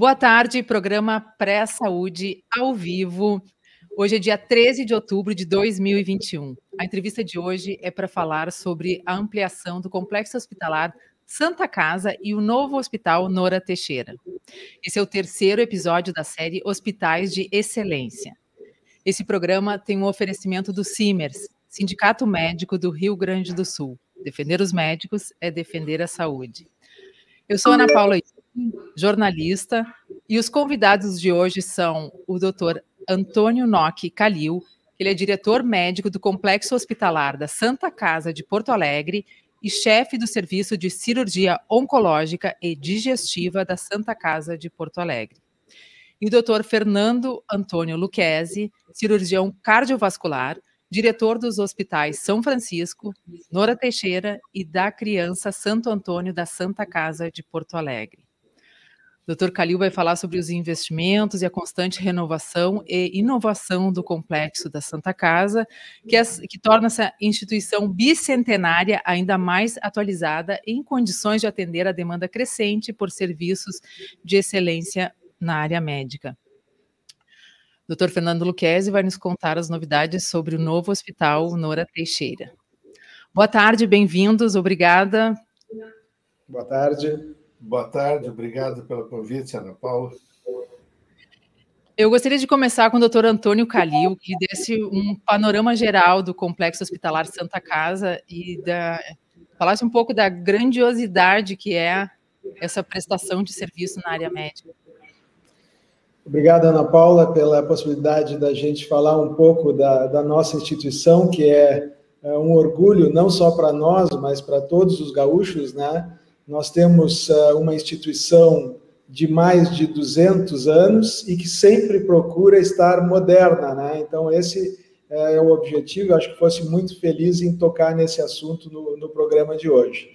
Boa tarde, programa Pré-Saúde ao vivo. Hoje é dia 13 de outubro de 2021. A entrevista de hoje é para falar sobre a ampliação do complexo hospitalar Santa Casa e o novo hospital Nora Teixeira. Esse é o terceiro episódio da série Hospitais de Excelência. Esse programa tem um oferecimento do CIMERS, Sindicato Médico do Rio Grande do Sul. Defender os médicos é defender a saúde. Eu sou Ana Paula, jornalista, e os convidados de hoje são o Dr. Antônio Nock Calil, ele é diretor médico do Complexo Hospitalar da Santa Casa de Porto Alegre e chefe do Serviço de Cirurgia Oncológica e Digestiva da Santa Casa de Porto Alegre. E o Dr. Fernando Antônio Luquezzi, cirurgião cardiovascular, diretor dos hospitais São Francisco, Nora Teixeira e da Criança Santo Antônio da Santa Casa de Porto Alegre. Dr. Calil vai falar sobre os investimentos e a constante renovação e inovação do complexo da Santa Casa, que, que torna essa instituição bicentenária ainda mais atualizada em condições de atender a demanda crescente por serviços de excelência na área médica. Dr. Fernando Luquezzi vai nos contar as novidades sobre o novo hospital Nora Teixeira. Boa tarde, bem-vindos, obrigada. Boa tarde. Boa tarde, obrigado pelo convite, Ana Paula. Eu gostaria de começar com o doutor Antônio Calil, que desse um panorama geral do Complexo Hospitalar Santa Casa e da, falasse um pouco da grandiosidade que é essa prestação de serviço na área médica. Obrigado, Ana Paula, pela possibilidade da gente falar um pouco da, da nossa instituição, que é, é um orgulho não só para nós, mas para todos os gaúchos, né? Nós temos uh, uma instituição de mais de 200 anos e que sempre procura estar moderna, né? Então, esse é o objetivo. Eu acho que fosse muito feliz em tocar nesse assunto no, no programa de hoje.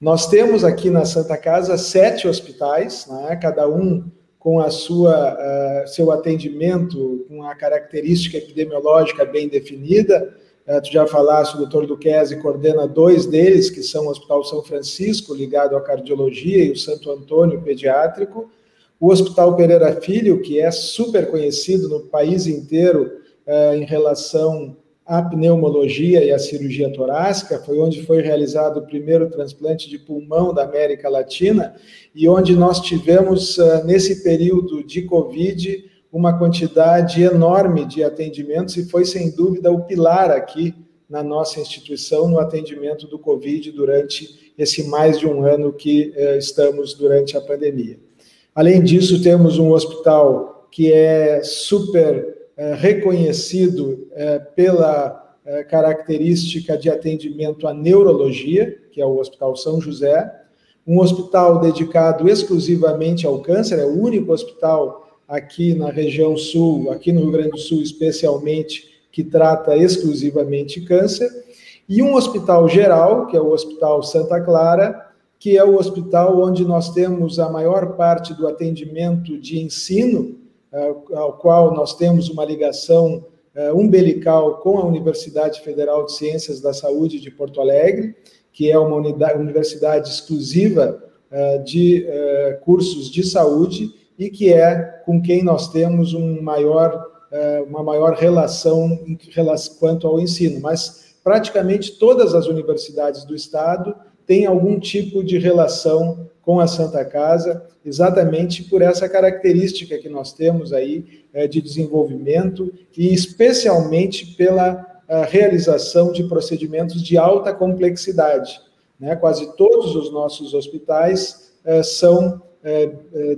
Nós temos aqui na Santa Casa sete hospitais, né? cada um com a sua uh, seu atendimento, com a característica epidemiológica bem definida. Uh, tu já falaste, o doutor Duquesne coordena dois deles, que são o Hospital São Francisco, ligado à cardiologia, e o Santo Antônio Pediátrico. O Hospital Pereira Filho, que é super conhecido no país inteiro uh, em relação a pneumologia e a cirurgia torácica, foi onde foi realizado o primeiro transplante de pulmão da América Latina e onde nós tivemos, ah, nesse período de Covid, uma quantidade enorme de atendimentos e foi, sem dúvida, o pilar aqui na nossa instituição no atendimento do Covid durante esse mais de um ano que eh, estamos durante a pandemia. Além disso, temos um hospital que é super é, reconhecido é, pela é, característica de atendimento à neurologia, que é o Hospital São José, um hospital dedicado exclusivamente ao câncer, é o único hospital aqui na região sul, aqui no Rio Grande do Sul especialmente, que trata exclusivamente câncer, e um hospital geral, que é o Hospital Santa Clara, que é o hospital onde nós temos a maior parte do atendimento de ensino é, ao qual nós temos uma ligação é, umbilical com a Universidade Federal de Ciências da Saúde de Porto Alegre, que é uma unidade, universidade exclusiva é, de cursos de saúde e que é com quem nós temos um maior, uma maior relação quanto ao ensino. Mas praticamente todas as universidades do Estado têm algum tipo de relação com a Santa Casa, exatamente por essa característica que nós temos aí é, de desenvolvimento e especialmente pela realização de procedimentos de alta complexidade. Né? Quase todos os nossos hospitais são é,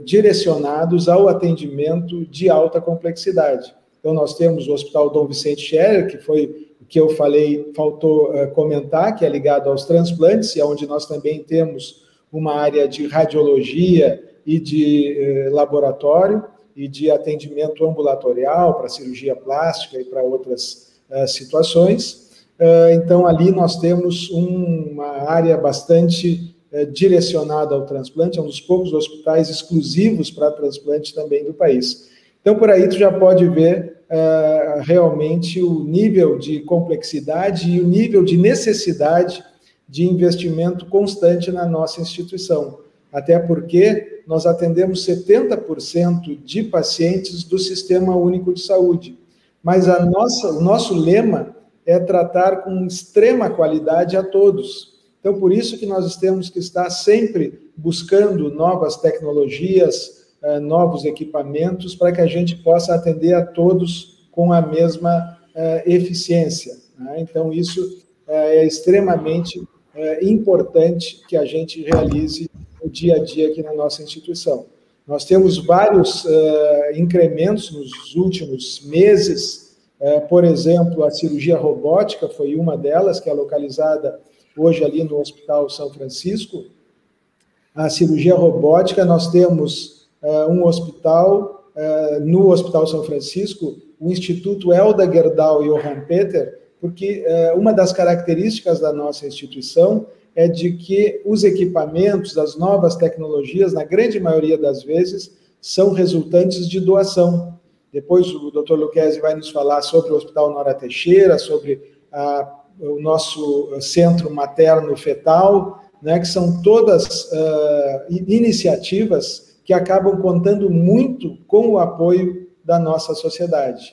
direcionados ao atendimento de alta complexidade. Então, nós temos o Hospital Dom Vicente Scherer, que foi o que eu falei, faltou comentar, que é ligado aos transplantes, e onde nós também temos uma área de radiologia e de laboratório e de atendimento ambulatorial para cirurgia plástica e para outras situações. Então, ali nós temos um, uma área bastante eh, direcionada ao transplante, é um dos poucos hospitais exclusivos para transplante também do país. Então, por aí tu já pode ver uh, realmente o nível de complexidade e o nível de necessidade de investimento constante na nossa instituição. Até porque nós atendemos 70% de pacientes do Sistema Único de Saúde. Mas a nossa, o nosso lema é tratar com extrema qualidade a todos. Então, por isso que nós temos que estar sempre buscando novas tecnologias, eh, novos equipamentos, para que a gente possa atender a todos com a mesma eh, eficiência. Né? Então, isso eh, é extremamente importante que a gente realize no dia a dia aqui na nossa instituição. Nós temos vários incrementos nos últimos meses, por exemplo, a cirurgia robótica foi uma delas, que é localizada hoje ali no Hospital São Francisco. A cirurgia robótica, nós temos é, um hospital, é, no Hospital São Francisco, o Instituto Elda Gerdau Johann Peter, porque é, uma das características da nossa instituição é de que os equipamentos, as novas tecnologias, na grande maioria das vezes, são resultantes de doação. Depois o Dr. Luquezzi vai nos falar sobre o Hospital Nora Teixeira, sobre ah, o nosso centro materno-fetal, né, que são todas ah, iniciativas que acabam contando muito com o apoio da nossa sociedade.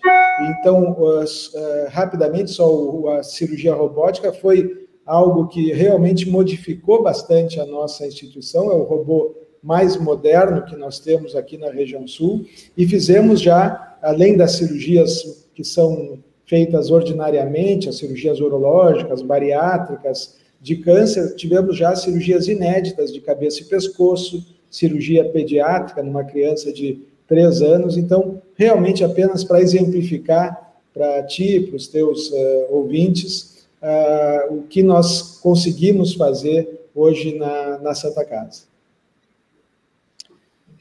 Então, ah, rapidamente, só a cirurgia robótica foi algo que realmente modificou bastante a nossa instituição, é o robô mais moderno que nós temos aqui na região sul, e fizemos já, além das cirurgias que são feitas ordinariamente, as cirurgias urológicas, bariátricas, de câncer, tivemos já cirurgias inéditas de cabeça e pescoço, cirurgia pediátrica numa criança de três anos. Então, realmente, apenas para exemplificar para ti, para os teus uh, ouvintes, uh, o que nós conseguimos fazer hoje na, na Santa Casa.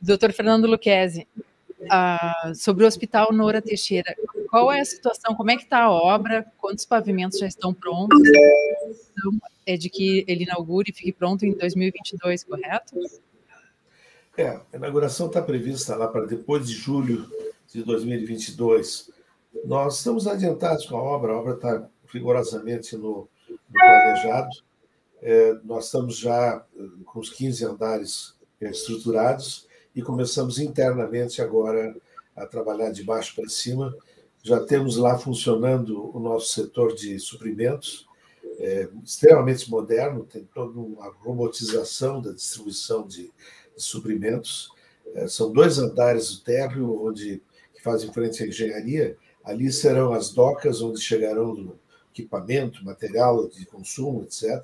Doutor Fernando Luquezzi, uh, sobre o Hospital Nora Teixeira, qual é a situação, como é que está a obra, quantos pavimentos já estão prontos? Então, é de que ele inaugure e fique pronto em 2022, correto? É, a inauguração está prevista lá para depois de julho de 2022. Nós estamos adiantados com a obra, a obra está rigorosamente no, no planejado. É, nós estamos já com os 15 andares estruturados e começamos internamente agora a trabalhar de baixo para cima. Já temos lá funcionando o nosso setor de suprimentos, é, extremamente moderno, tem toda uma robotização da distribuição de, de suprimentos. É, são dois andares do térreo, onde que fazem frente à engenharia. Ali serão as docas, onde chegarão equipamento, material de consumo, etc.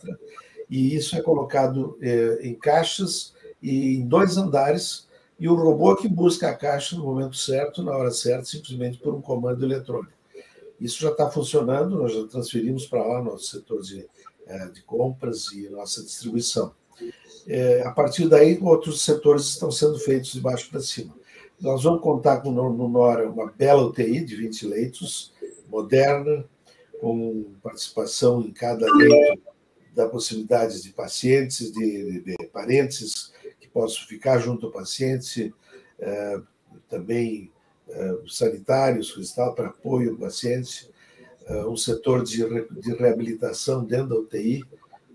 E isso é colocado é, em caixas e em dois andares e o robô que busca a caixa no momento certo, na hora certa, simplesmente por um comando eletrônico. Isso já está funcionando, nós já transferimos para lá nosso setor de, é, de compras e nossa distribuição. É, a partir daí, outros setores estão sendo feitos de baixo para cima. Nós vamos contar com no Nora uma bela UTI de 20 leitos, moderna, com participação em cada leito da possibilidade de pacientes, de, de, de parentes, posso ficar junto ao paciente, é, também é, sanitários, para apoio ao paciente, é, um setor de, de reabilitação dentro da UTI,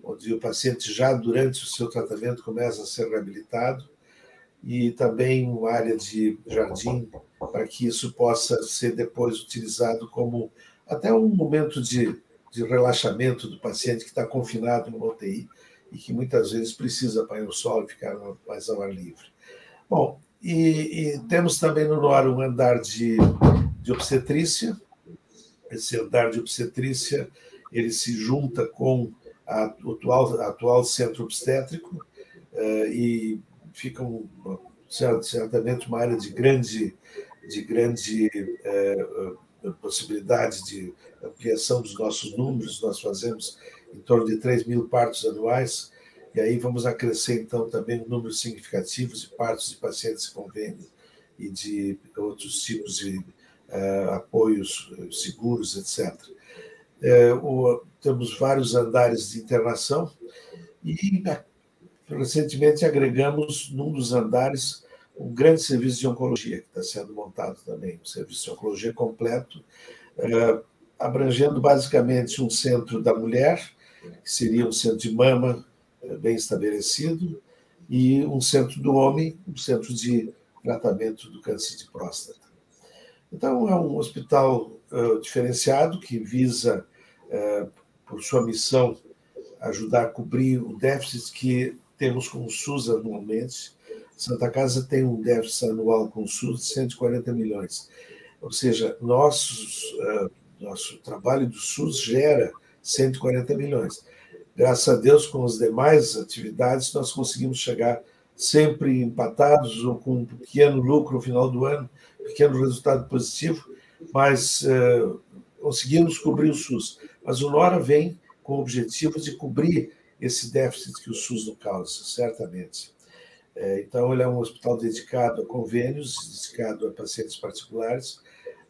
onde o paciente já durante o seu tratamento começa a ser reabilitado, e também uma área de jardim para que isso possa ser depois utilizado como até um momento de, de relaxamento do paciente que está confinado no UTI e que muitas vezes precisa apanhar o sol e ficar mais ao ar livre. Bom, e, e temos também no NOR um andar de, de obstetrícia. Esse andar de obstetrícia ele se junta com a, o atual, atual centro obstétrico uh, e fica um, certamente uma área de grande, de grande uh, possibilidade de ampliação dos nossos números. Nós fazemos em torno de 3 mil partos anuais, e aí vamos acrescer, então, também um número significativo de partos de pacientes convênio e de outros tipos de uh, apoios eh, seguros, etc. É, o, temos vários andares de internação e, recentemente, agregamos num dos andares um grande serviço de oncologia, que está sendo montado também, um serviço de oncologia completo, uh, abrangendo basicamente um centro da mulher, que seria um centro de mama eh, bem estabelecido, e um centro do homem, um centro de tratamento do câncer de próstata. Então, é um hospital uh, diferenciado que visa, uh, por sua missão, ajudar a cobrir o déficit que temos com o SUS anualmente. Santa Casa tem um déficit anual com o SUS de 140 milhões. Ou seja, nossos, uh, nosso trabalho do SUS gera 140 milhões. Graças a Deus, com as demais atividades, nós conseguimos chegar sempre empatados ou com um pequeno lucro no final do ano, pequeno resultado positivo, mas uh, conseguimos cobrir o SUS. Mas o NORA vem com o objetivo de cobrir esse déficit que o SUS não causa, certamente. É, então, ele é um hospital dedicado a convênios, dedicado a pacientes particulares,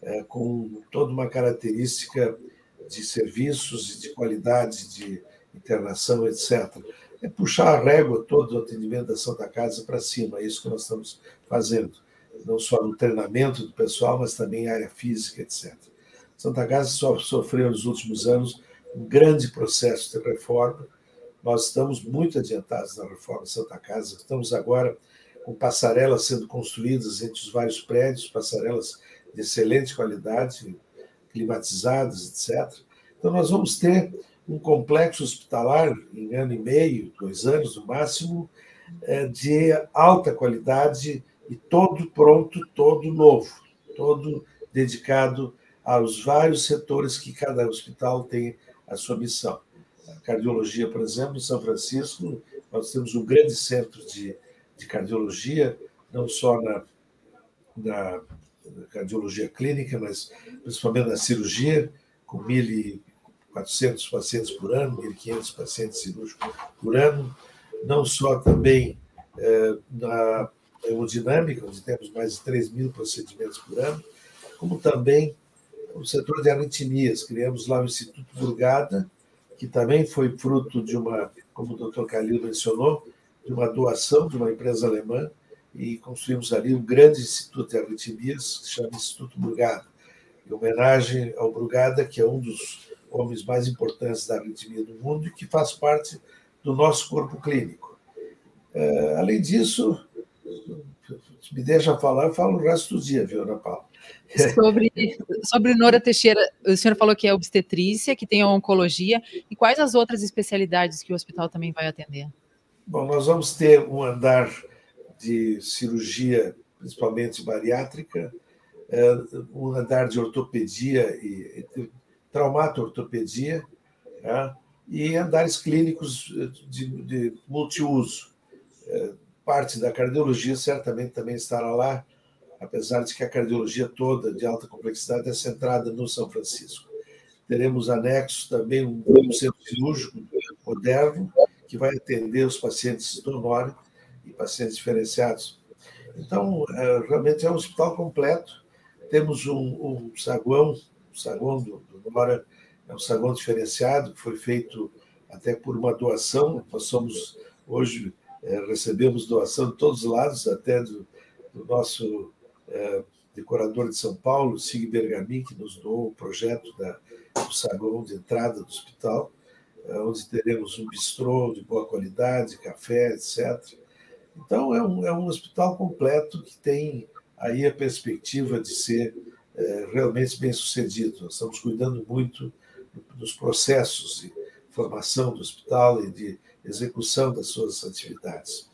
é, com toda uma característica de serviços e de qualidade de internação, etc. É puxar a régua todo o atendimento da Santa Casa para cima, é isso que nós estamos fazendo, não só no treinamento do pessoal, mas também em área física, etc. Santa Casa só sofreu nos últimos anos um grande processo de reforma. Nós estamos muito adiantados na reforma Santa Casa. Estamos agora com passarelas sendo construídas entre os vários prédios, passarelas de excelente qualidade, climatizadas, etc. Então, nós vamos ter um complexo hospitalar em ano e meio, dois anos no máximo, é, de alta qualidade e todo pronto, todo novo, todo dedicado aos vários setores que cada hospital tem a sua missão. A cardiologia, por exemplo, em São Francisco, nós temos um grande centro de, de cardiologia, não só na, na cardiologia clínica, mas principalmente na cirurgia, com 1.400 pacientes por ano, 1.500 pacientes cirúrgicos por ano, não só também é, na hemodinâmica, onde temos mais de 3 mil procedimentos por ano, como também o setor de arritmias. Criamos lá o Instituto Brugada, que também foi fruto de uma, como o doutor Calil mencionou, de uma doação de uma empresa alemã, e construímos ali um grande instituto de arritmias, que se chama Instituto Brugada, em homenagem ao Brugada, que é um dos homens mais importantes da arritmia do mundo e que faz parte do nosso corpo clínico. É, além disso, me deixa falar, eu falo o resto do dia, viu, Ana Paula? Sobre, sobre Nora Teixeira, o senhor falou que é obstetrícia, que tem a oncologia, e quais as outras especialidades que o hospital também vai atender? Bom, nós vamos ter um andar de cirurgia, principalmente bariátrica, é, um andar de ortopedia e, traumato-ortopedia, tá? e andares clínicos de, de multiuso. É, parte da cardiologia certamente também estará lá, apesar de que a cardiologia toda de alta complexidade é centrada no São Francisco. Teremos anexo também um centro cirúrgico moderno que vai atender os pacientes do NOR e pacientes diferenciados. Então, é, realmente é um hospital completo. Temos um, um saguão, o saguão do, do NOR é um saguão diferenciado, que foi feito até por uma doação. Nós somos, hoje, é, recebemos doação de todos os lados, até do, do nosso é, decorador de São Paulo, Sig Bergamin, que nos doou o projeto da, do saguão de entrada do hospital, é, onde teremos um bistrô de boa qualidade, café, etc. Então, é um, é um hospital completo que tem aí a perspectiva de ser é, realmente bem sucedido. Nós estamos cuidando muito dos processos de formação do hospital e de execução das suas atividades.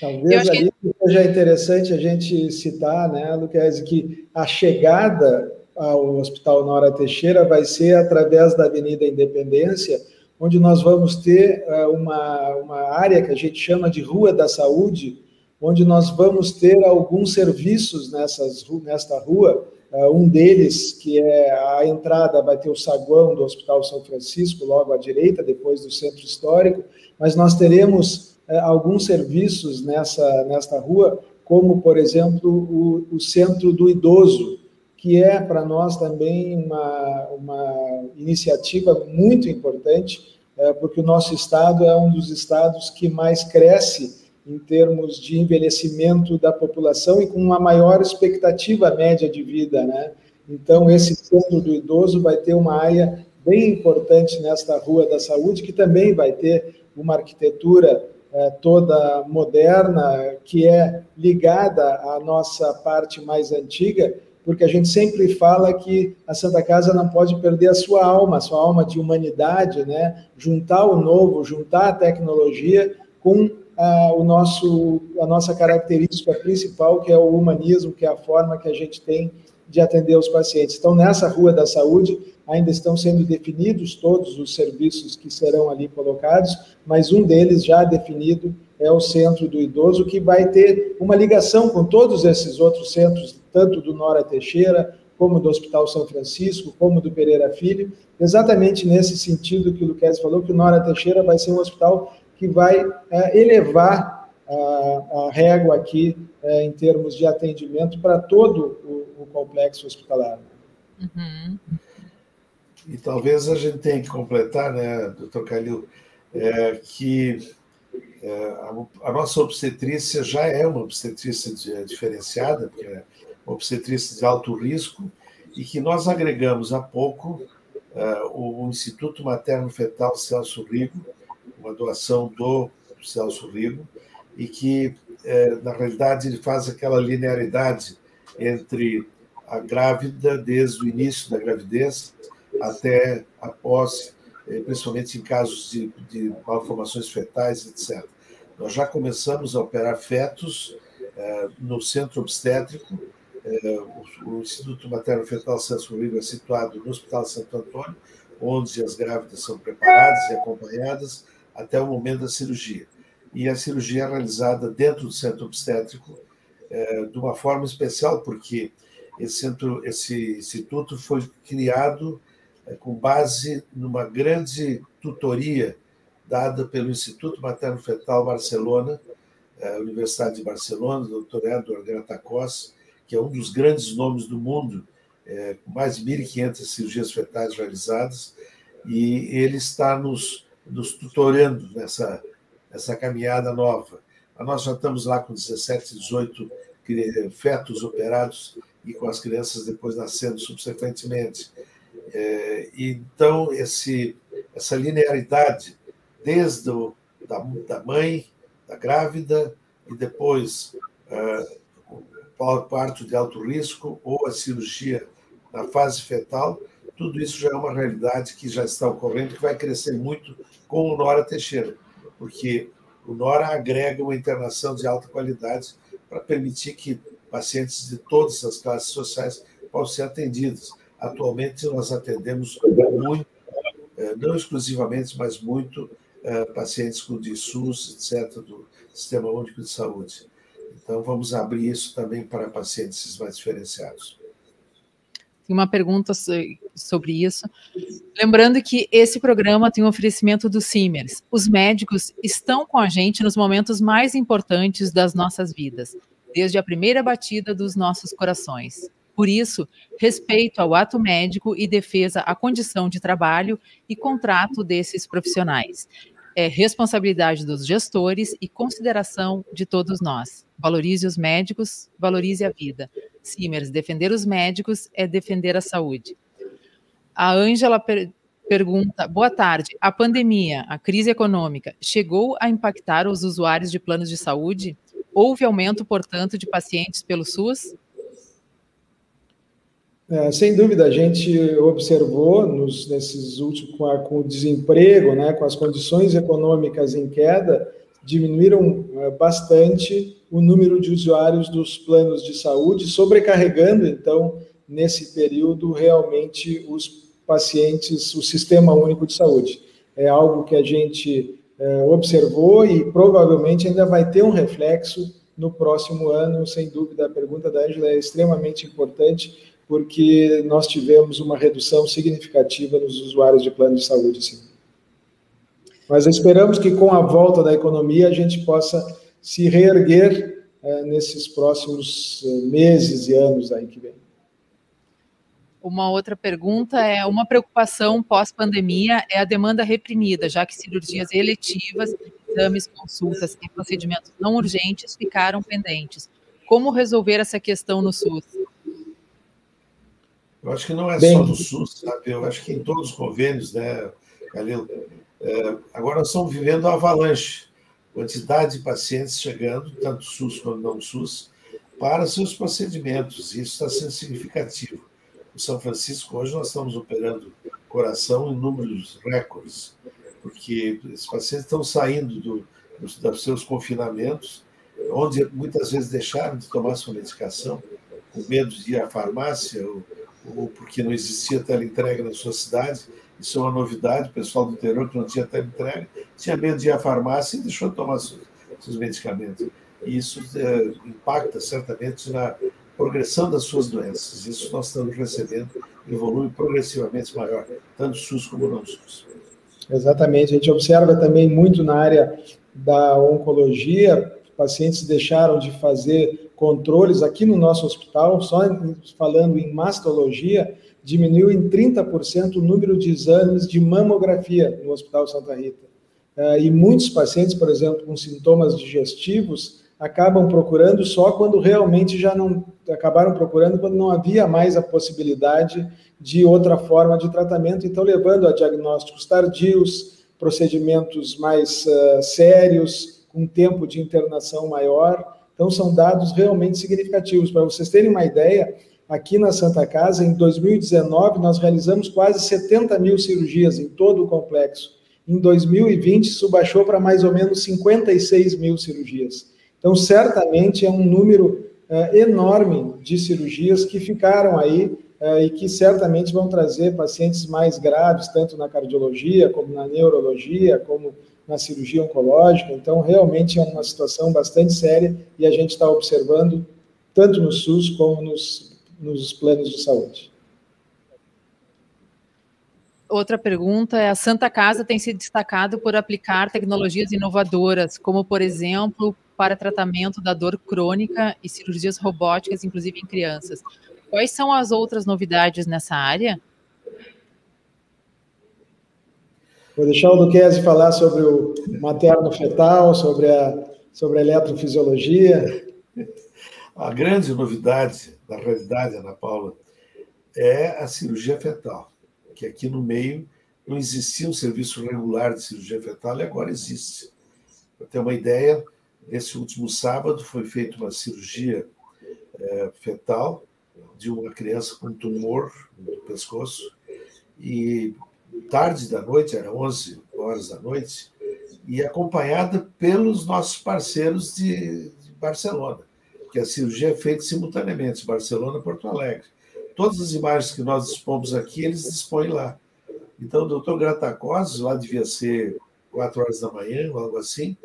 Talvez ali que... seja interessante a gente citar, né, Luquez, que a chegada ao Hospital Nora Teixeira vai ser através da Avenida Independência, onde nós vamos ter eh, uma, uma área que a gente chama de Rua da Saúde, onde nós vamos ter alguns serviços nessas, nesta rua. Eh, um deles, que é a entrada, vai ter o saguão do Hospital São Francisco, logo à direita, depois do Centro Histórico, mas nós teremos é, alguns serviços nessa, nesta rua, como, por exemplo, o, o Centro do Idoso, que é para nós também uma, uma iniciativa muito importante, é, porque o nosso estado é um dos estados que mais cresce em termos de envelhecimento da população e com uma maior expectativa média de vida, né? Então, esse centro do idoso vai ter uma área bem importante nesta Rua da Saúde, que também vai ter uma arquitetura é, toda moderna, que é ligada à nossa parte mais antiga, porque a gente sempre fala que a Santa Casa não pode perder a sua alma, a sua alma de humanidade, né? Juntar o novo, juntar a tecnologia com a, o nosso, a nossa característica principal, que é o humanismo, que é a forma que a gente tem de atender os pacientes. Então, nessa Rua da Saúde, ainda estão sendo definidos todos os serviços que serão ali colocados, mas um deles já definido é o Centro do Idoso, que vai ter uma ligação com todos esses outros centros, tanto do Nora Teixeira, como do Hospital São Francisco, como do Pereira Filho, exatamente nesse sentido que o Luquez falou, que o Nora Teixeira vai ser um hospital que vai é, elevar a, a, régua aqui é, em termos de atendimento para todo o, o, complexo hospitalar. Uhum. E talvez a gente tenha que completar, né, doutor Calil, é, que é, a, a, nossa obstetrícia já é uma obstetrícia diferenciada, porque obstetrícia de alto risco, e que nós agregamos há pouco é, o Instituto Materno Fetal Celso Rigo, uma doação do Celso Rigo, e que, é, na realidade, ele faz aquela linearidade entre a grávida, desde o início da gravidez até após, eh, principalmente em casos de, de malformações fetais, etc. Nós já começamos a operar fetos eh, no centro obstétrico. Eh, o, Instituto Materno Fetal Celso Rigo é situado no Hospital Santo Antônio, onde as grávidas são preparadas e acompanhadas até o momento da cirurgia. E a cirurgia é realizada dentro do centro obstétrico de uma forma especial, porque esse, centro, esse instituto foi criado é, com base numa grande tutoria dada pelo Instituto Materno Fetal Barcelona, é, Universidade de Barcelona, do Dr. Edward Gratacos, que é um dos grandes nomes do mundo, é, com mais de 1.500 cirurgias fetais realizadas, e ele está nos, nos tutorando nessa, nessa caminhada nova. Nós já estamos lá com 17, 18 fetos operados e com as crianças depois nascendo subsequentemente. É, então, esse, essa linearidade, desde o, da, da mãe, da grávida, e depois uh, parto de alto risco ou a cirurgia na fase fetal, tudo isso já é uma realidade que já está ocorrendo, que vai crescer muito com o Nora Teixeira, porque o Nora agrega uma internação de alta qualidade para permitir que pacientes de todas as classes sociais possam ser atendidos. Atualmente, nós atendemos muito, é, não exclusivamente, mas muito, é, pacientes com DSUS, etc., do Sistema Único de Saúde. Então, vamos abrir isso também para pacientes mais diferenciados. Tem uma pergunta sobre isso. Lembrando que esse programa tem um oferecimento do Simers. Os médicos estão com a gente nos momentos mais importantes das nossas vidas, desde a primeira batida dos nossos corações. Por isso, respeito ao ato médico e defesa à condição de trabalho e contrato desses profissionais. É responsabilidade dos gestores e consideração de todos nós. Valorize os médicos, valorize a vida. Simers, defender os médicos é defender a saúde. A Ângela per pergunta: boa tarde. A pandemia, a crise econômica, chegou a impactar os usuários de planos de saúde? Houve aumento, portanto, de pacientes pelo SUS? É, sem dúvida, a gente observou nos, nesses últimos, com, a, com, o desemprego, né, com as condições econômicas em queda, diminuíram é, bastante o número de usuários dos planos de saúde, sobrecarregando, então, nesse período, realmente os pacientes, o Sistema Único de Saúde. É algo que a gente é, observou e provavelmente ainda vai ter um reflexo no próximo ano, sem dúvida. A pergunta da Angela é extremamente importante porque nós tivemos uma redução significativa nos usuários de plano de saúde, sim. Mas esperamos que com a volta da economia a gente possa se reerguer é, nesses próximos eh, meses e anos aí que vem. Uma outra pergunta é: uma preocupação pós-pandemia é a demanda reprimida, já que cirurgias eletivas, exames, consultas e procedimentos não urgentes ficaram pendentes. Como resolver essa questão no SUS? Eu acho que não é Bem... só no SUS, sabe? Eu acho que em todos os convênios, né, Calil? É, agora estamos vivendo a avalanche. quantidade de pacientes chegando, tanto SUS quanto não SUS, para seus procedimentos. Isso está sendo significativo. No São Francisco, hoje, nós estamos operando coração em números recordes, porque esses pacientes estão saindo do, dos, dos seus confinamentos, onde muitas vezes deixaram de tomar sua medicação, com medo de ir à farmácia, ou, ou porque não existia teleentrega na sua cidade. Isso é uma novidade, o pessoal do interior que não tinha teleentrega, tinha medo de ir à farmácia e deixou de tomar seus, seus medicamentos. E isso é, impacta certamente na progressão das suas doenças. Isso nós estamos recebendo volume progressivamente maior, tanto SUS como não SUS. Exatamente. A gente observa também muito na área da oncologia, pacientes deixaram de fazer controles aqui no nosso hospital, só falando em mastologia, diminuiu em 30% o número de exames de mamografia no Hospital Santa Rita. Eh, e muitos pacientes, por exemplo, com sintomas digestivos, acabam procurando só quando realmente já não acabaram procurando quando não havia mais a possibilidade de outra forma de tratamento, então levando a diagnósticos tardios, procedimentos mais uh, sérios, com tempo de internação maior. Então, são dados realmente significativos. Para vocês terem uma ideia, aqui na Santa Casa, em 2019, nós realizamos quase 70 mil cirurgias em todo o complexo. Em 2020, isso baixou para mais ou menos 56 mil cirurgias. Então, certamente é um número uh, enorme de cirurgias que ficaram aí uh, e que certamente vão trazer pacientes mais graves, tanto na cardiologia, como na neurologia, como na cirurgia oncológica. Então, realmente é uma situação bastante séria e a gente está observando tanto no SUS como nos, nos planos de saúde. Outra pergunta é: a Santa Casa tem se destacado por aplicar tecnologias inovadoras, como, por exemplo, para tratamento da dor crônica e cirurgias robóticas, inclusive em crianças. Quais são as outras novidades nessa área? Vou deixar o Duquesne falar sobre o materno-fetal, sobre a, sobre a eletrofisiologia. A grande novidade, na realidade, Ana Paula, é a cirurgia fetal, que aqui no meio não existia um serviço regular de cirurgia fetal e agora existe. Para ter uma ideia, esse último sábado foi feita uma cirurgia é, fetal de uma criança com tumor no pescoço e tarde da noite, era 11 horas da noite, e acompanhada pelos nossos parceiros de, de Barcelona, que a cirurgia é feita simultaneamente, Barcelona e Porto Alegre. Todas as imagens que nós dispomos aqui, eles dispõem lá. Então, o doutor Gratacose, lá devia ser 4 horas da manhã, algo assim,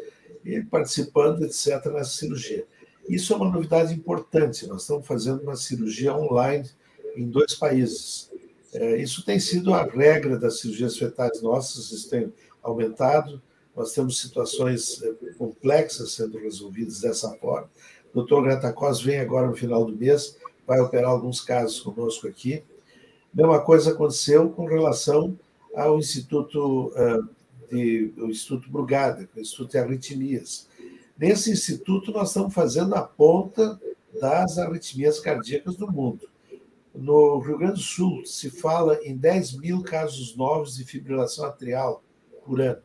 ele participando, etc., nessa cirurgia. Isso é uma novidade importante. Nós estamos fazendo uma cirurgia online em dois países. É, isso tem sido a regra das cirurgias fetais nossas, isso tem aumentado. Nós temos situações é, complexas sendo resolvidas dessa forma. O doutor Gratacos vem agora no final do mês, vai operar alguns casos conosco aqui. Mesma coisa aconteceu com relação ao Instituto é, de, o Instituto Brugada, o Instituto de Arritmias. Nesse instituto, nós estamos fazendo a ponta das arritmias cardíacas do mundo. No Rio Grande do Sul, se fala em 10 mil casos novos de fibrilação atrial por ano.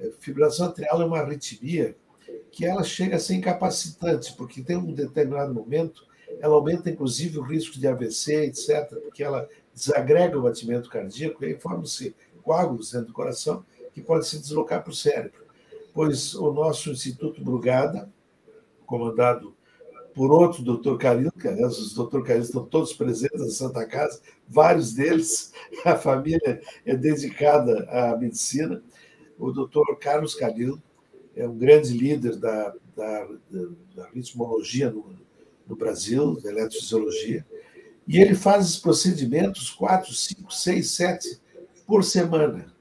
É, fibrilação atrial é uma arritmia que ela chega a ser incapacitante, porque tem um determinado momento, ela aumenta inclusive o risco de AVC, etc., porque ela desagrega o batimento cardíaco e aí formam-se coágulos dentro do coração que pode se deslocar para o cérebro. Pois o nosso Instituto Brugada, comandado por outro doutor Carilo, que aliás os doutor Carilo estão todos presentes na Santa Casa, vários deles, a família é dedicada à medicina. O doutor Carlos Carilo é um grande líder da, da, da ritmologia no, no Brasil, da eletrofisiologia, e ele faz os procedimentos quatro, cinco, seis, sete por semana.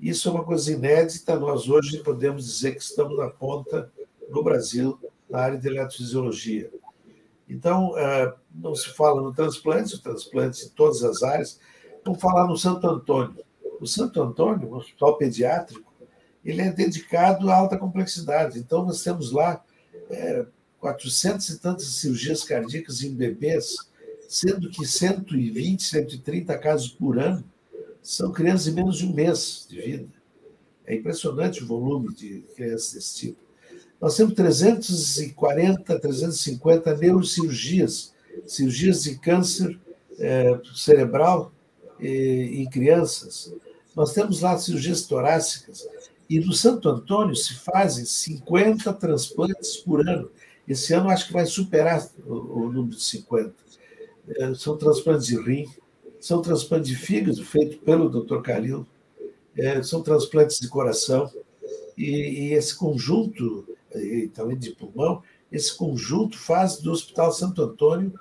Isso é uma coisa inédita. Nós hoje podemos dizer que estamos na ponta no Brasil na área de eletrofisiologia. Então, é, não se fala no transplante, o transplante em todas as áreas. Vamos falar no Santo Antônio. O Santo Antônio, um hospital pediátrico, ele é dedicado à alta complexidade. Então, nós temos lá é, 400 e tantas cirurgias cardíacas em bebês, sendo que 120, 130 casos por ano são crianças de menos de um mês de vida. É impressionante o volume de crianças desse tipo. Nós temos 340, 350 neurocirurgias, cirurgias de câncer é, cerebral em crianças. Nós temos lá cirurgias torácicas. E no Santo Antônio se fazem 50 transplantes por ano. Esse ano acho que vai superar o, o número de 50. É, são transplantes de rim, são transplantes de fígado feito pelo Dr. Calil, é, são transplantes de coração. E, e esse conjunto, e também de pulmão, esse conjunto faz do Hospital Santo Antônio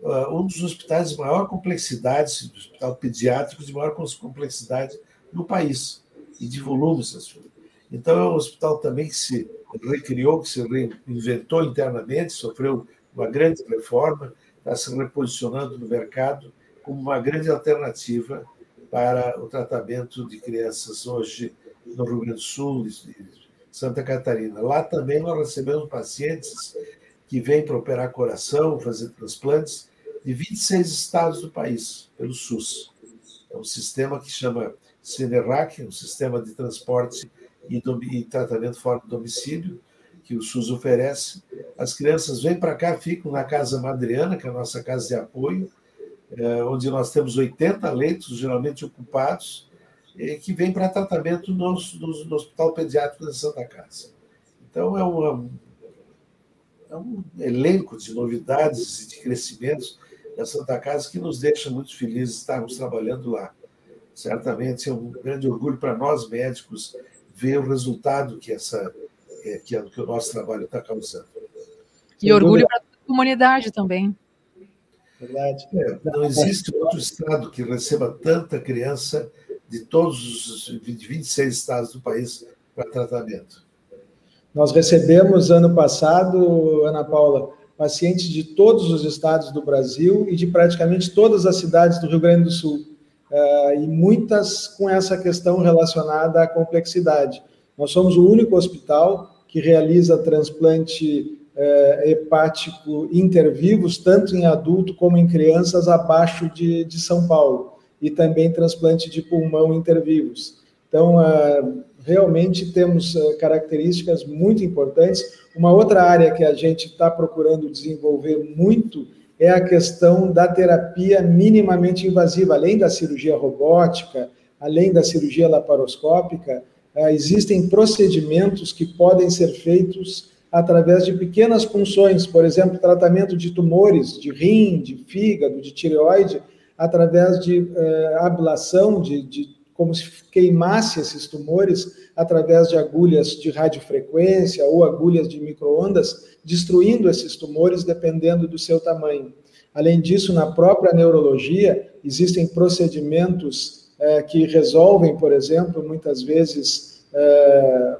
uh, um dos hospitais de maior complexidade, do hospital pediátrico de maior complexidade no país, e de volumes. Então, é um hospital também que se recriou, que se reinventou internamente, sofreu uma grande reforma, está se reposicionando no mercado como uma grande alternativa para o tratamento de crianças hoje no Rio Grande do Sul Santa Catarina. Lá também nós recebemos pacientes que vêm para operar coração, fazer transplantes, de 26 estados do país, pelo SUS. É um sistema que chama CINERAC, um sistema de transporte e, e tratamento fora do domicílio, que o SUS oferece. As crianças vêm para cá, ficam na Casa Madriana, que é a nossa casa de apoio, é, onde nós temos 80 leitos, geralmente ocupados, que vêm para tratamento no, no, no, Hospital Pediátrico da Santa Casa. Então, é, uma, é um elenco de novidades e de crescimentos da Santa Casa que nos deixa muito felizes estarmos trabalhando lá. Certamente é um grande orgulho para nós médicos ver o resultado que essa é, que, que o nosso trabalho está causando. E orgulho para a comunidade também. Verdade. É, não existe outro estado que receba tanta criança de todos os 26 estados do país para tratamento. Nós recebemos ano passado, Ana Paula, pacientes de todos os estados do Brasil e de praticamente todas as cidades do Rio Grande do Sul. Uh, e muitas com essa questão relacionada à complexidade. Nós somos o único hospital que realiza transplante uh, hepático intervivos, tanto em adulto como em crianças abaixo de, de São Paulo e também transplante de pulmão intervivos. Então, ah, realmente temos ah, características muito importantes. Uma outra área que a gente está procurando desenvolver muito é a questão da terapia minimamente invasiva, além da cirurgia robótica, além da cirurgia laparoscópica, ah, existem procedimentos que podem ser feitos através de pequenas punções, por exemplo, tratamento de tumores de rim, de fígado, de tireoide, através de eh, ablação, de, de, como se queimasse esses tumores através de agulhas de radiofrequência ou agulhas de microondas, destruindo esses tumores dependendo do seu tamanho. Além disso, na própria neurologia, existem procedimentos eh, que resolvem, por exemplo, muitas vezes eh,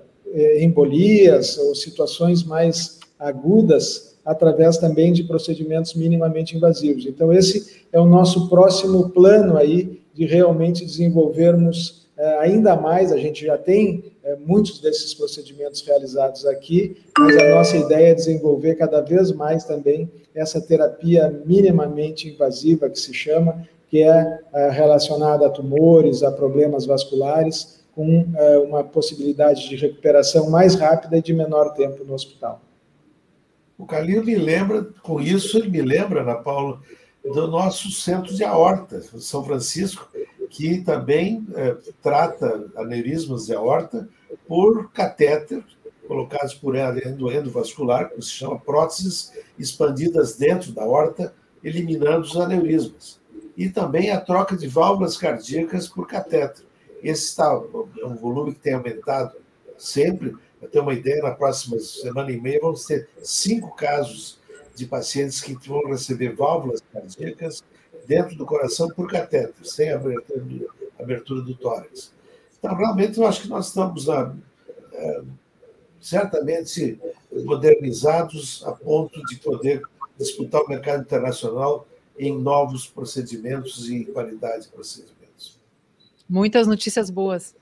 embolias ou situações mais agudas através também de procedimentos minimamente invasivos. Então, esse é o nosso próximo plano aí de realmente desenvolvermos é, ainda mais. A gente já tem é, muitos desses procedimentos realizados aqui, mas a nossa ideia é desenvolver cada vez mais também essa terapia minimamente invasiva, que se chama, que é, é relacionada a tumores, a problemas vasculares, com uma possibilidade de recuperação mais rápida e de menor tempo no hospital. O Calil me lembra, com isso, ele me lembra, Ana Paula, do nosso centro de aorta, São Francisco, que também é, trata aneurismas de aorta por catéter, colocados por endo, endovascular, que se chama próteses expandidas dentro da aorta, eliminando os aneurismas. E também a troca de válvulas cardíacas por catéter. Esse está, é um volume que tem aumentado sempre, para ter uma ideia, na próxima semana e meia vamos ter cinco casos de pacientes que vão receber válvulas cardíacas dentro do coração por catéter, sem abertura do, abertura do tórax. Então, realmente, eu acho que nós estamos na, é, certamente modernizados a ponto de poder disputar o mercado internacional em novos procedimentos e qualidade de procedimentos. Muitas notícias boas.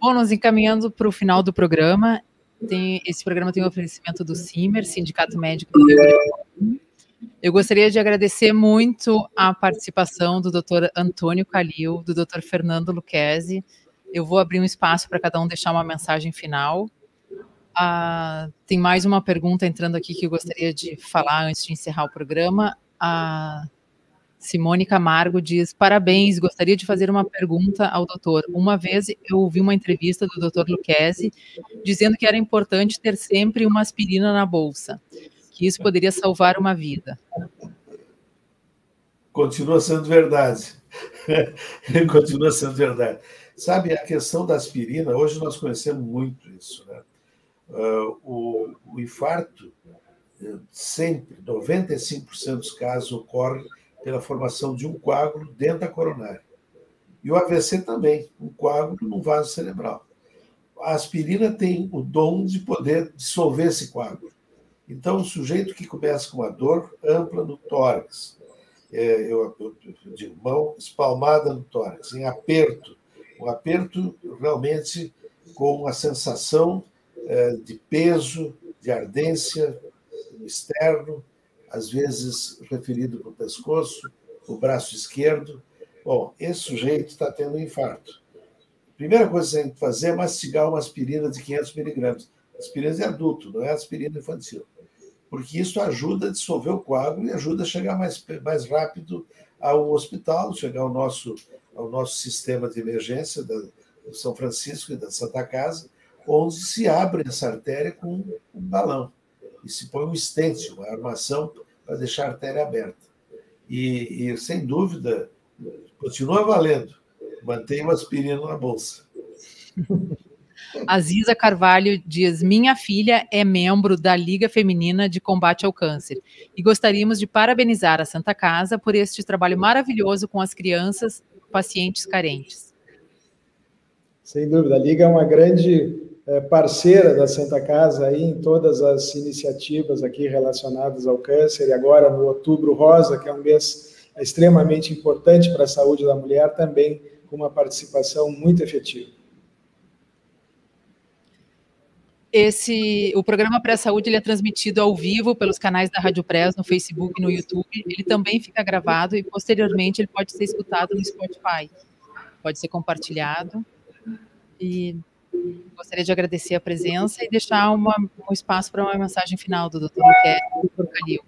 Bom, nos encaminhando para o final do programa, tem, esse programa tem o um oferecimento do CIMER, Sindicato Médico do do Sul. Eu gostaria de agradecer muito a participação do Dr. Antônio Calil, do Dr. Fernando Luquezzi. eu vou abrir um espaço para cada um deixar uma mensagem final. Ah, tem mais uma pergunta entrando aqui que eu gostaria de falar antes de encerrar o programa. A Simone Camargo diz: Parabéns, gostaria de fazer uma pergunta ao doutor. Uma vez eu ouvi uma entrevista do doutor Luquezzi dizendo que era importante ter sempre uma aspirina na bolsa, que isso poderia salvar uma vida. Continua sendo verdade. Continua sendo verdade. Sabe, a questão da aspirina, hoje nós conhecemos muito isso, né? Uh, o, o, infarto, eh, sempre, 95% dos casos ocorre pela formação de um coágulo dentro da coronária. E o AVC também, um coágulo no vaso cerebral. A aspirina tem o dom de poder dissolver esse coágulo. Então, o sujeito que começa com uma dor ampla no tórax, é, eu, eu, eu digo mão espalmada no tórax, em aperto, um aperto realmente com a sensação é, de peso, de ardência no externo, às vezes referido para o pescoço, o braço esquerdo. Bom, esse sujeito está tendo um infarto. A primeira coisa que você tem que fazer é mastigar uma aspirina de 500 miligramas. Aspirina de adulto, não é aspirina infantil. Porque isso ajuda a dissolver o coágulo e ajuda a chegar mais, mais rápido ao hospital, chegar ao nosso, ao nosso sistema de emergência da, do São Francisco e da Santa Casa, onde se abre essa artéria com um balão e se põe um stent, uma armação para deixar a artéria aberta. E, e, sem dúvida, continua valendo. Mantenha o aspirina na bolsa. Aziza Carvalho diz: Minha filha é membro da Liga Feminina de Combate ao Câncer e gostaríamos de parabenizar a Santa Casa por este trabalho maravilhoso com as crianças pacientes carentes. Sem dúvida, a Liga é uma grande parceira da Santa Casa aí em todas as iniciativas aqui relacionadas ao câncer, e agora no Outubro Rosa, que é um mês extremamente importante para a saúde da mulher, também com uma participação muito efetiva. Esse, o programa Pré-Saúde ele é transmitido ao vivo pelos canais da Rádio Press no Facebook e no YouTube. Ele também fica gravado e posteriormente ele pode ser escutado no Spotify. Pode ser compartilhado. E Gostaria de agradecer a presença e deixar uma, um espaço para uma mensagem final do Dr. Luque, Dr. Calil.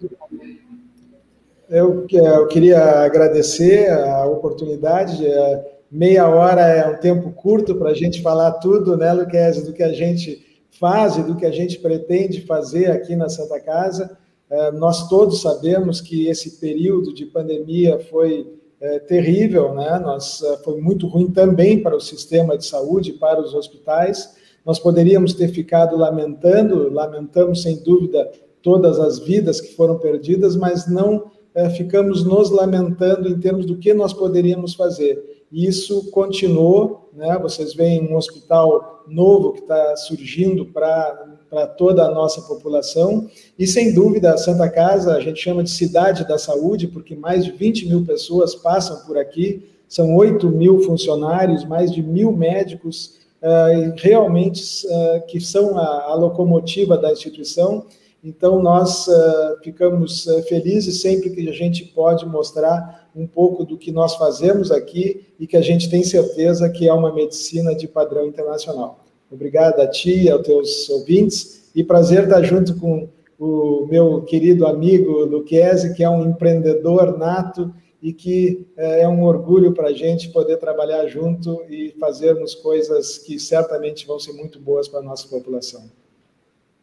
Eu, eu queria agradecer a oportunidade. É, meia hora é um tempo curto para a gente falar tudo, né, Luquezzi, do que a gente faz e do que a gente pretende fazer aqui na Santa Casa. É, nós todos sabemos que esse período de pandemia foi é, terrível, né? Nós é, foi muito ruim também para o sistema de saúde, para os hospitais. Nós poderíamos ter ficado lamentando, lamentamos sem dúvida todas as vidas que foram perdidas, mas não é, ficamos nos lamentando em termos do que nós poderíamos fazer. E isso continuou, né? Vocês veem um hospital novo que está surgindo para para toda a nossa população. E, sem dúvida, a Santa Casa, a gente chama de cidade da saúde, porque mais de 20 mil pessoas passam por aqui, são 8 mil funcionários, mais de mil médicos, uh, realmente uh, que são a, locomotiva da instituição. Então, nós uh, ficamos felizes sempre que a gente pode mostrar um pouco do que nós fazemos aqui e que a gente tem certeza que é uma medicina de padrão internacional. Obrigado a ti aos teus ouvintes. E prazer estar junto com o meu querido amigo Luquezzi, que é um empreendedor nato e que é, é um orgulho para a gente poder trabalhar junto e fazermos coisas que certamente vão ser muito boas para a nossa população.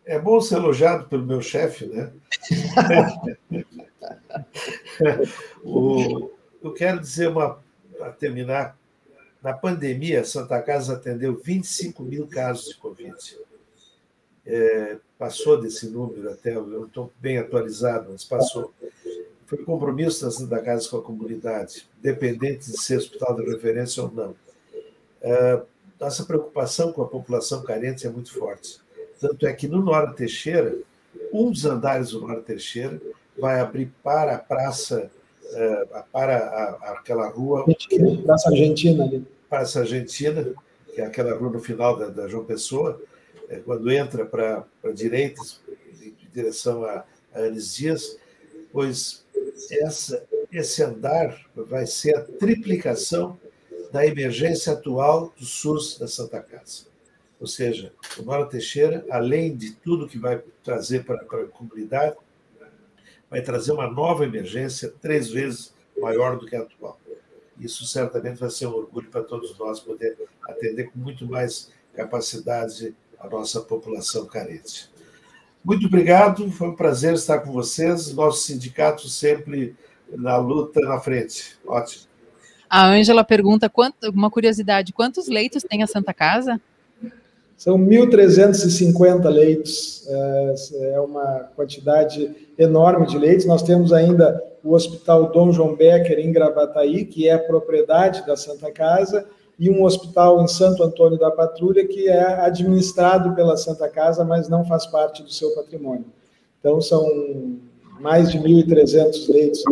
É bom ser elogiado pelo meu chefe, né? o, eu quero dizer uma para terminar na pandemia, a Santa Casa atendeu 25 mil casos de Covid. É, passou desse número até, eu não estou bem atualizado, mas passou. Foi compromisso da Santa Casa com a comunidade, dependente de ser hospital de referência ou não. É, nossa preocupação com a população carente é muito forte. Tanto é que no Nora Teixeira, um dos andares do Nora Teixeira vai abrir para a praça, é, para aquela rua. Praça Argentina ali Praça Argentina, que é aquela rua no final da, da João Pessoa, é, quando entra para a direita, em direção a, a Dias, pois essa, esse andar vai ser a triplicação da emergência atual do SUS da Santa Casa. Ou seja, o Nora Teixeira, além de tudo que vai trazer para, para a comunidade, vai trazer uma nova emergência três vezes maior do que a atual. Isso certamente vai ser um orgulho para todos nós poder atender com muito mais capacidade a nossa população carente. Muito obrigado, foi um prazer estar com vocês. Nosso sindicato sempre na luta na frente. Ótimo. A Ângela pergunta, uma curiosidade, quantos leitos tem a Santa Casa? São 1.350 leitos, é, é uma quantidade enorme de leitos. Nós temos ainda o Hospital Dom João Becker em Gravataí, que é propriedade da Santa Casa, e um hospital em Santo Antônio da Patrulha, que é administrado pela Santa Casa, mas não faz parte do seu patrimônio. Então, são mais de 1.300 leitos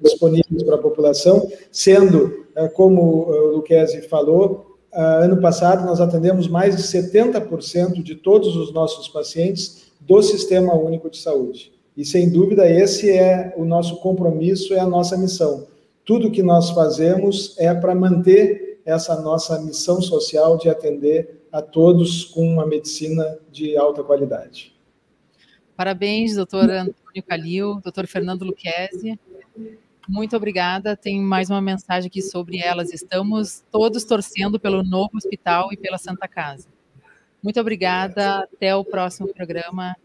disponíveis, para a população, sendo, é, como o Luquezzi falou, ano passado, nós atendemos mais de 70% de todos os nossos pacientes do Sistema Único de Saúde. E, sem dúvida, esse é o nosso compromisso, é a nossa missão. Tudo que nós fazemos é para manter essa nossa missão social de atender a todos com uma medicina de alta qualidade. Parabéns, doutor Antônio Calil, doutor Fernando Luquezzi. Muito obrigada. Tem mais uma mensagem aqui sobre elas. Estamos todos torcendo pelo novo hospital e pela Santa Casa. Muito obrigada. Até o próximo programa.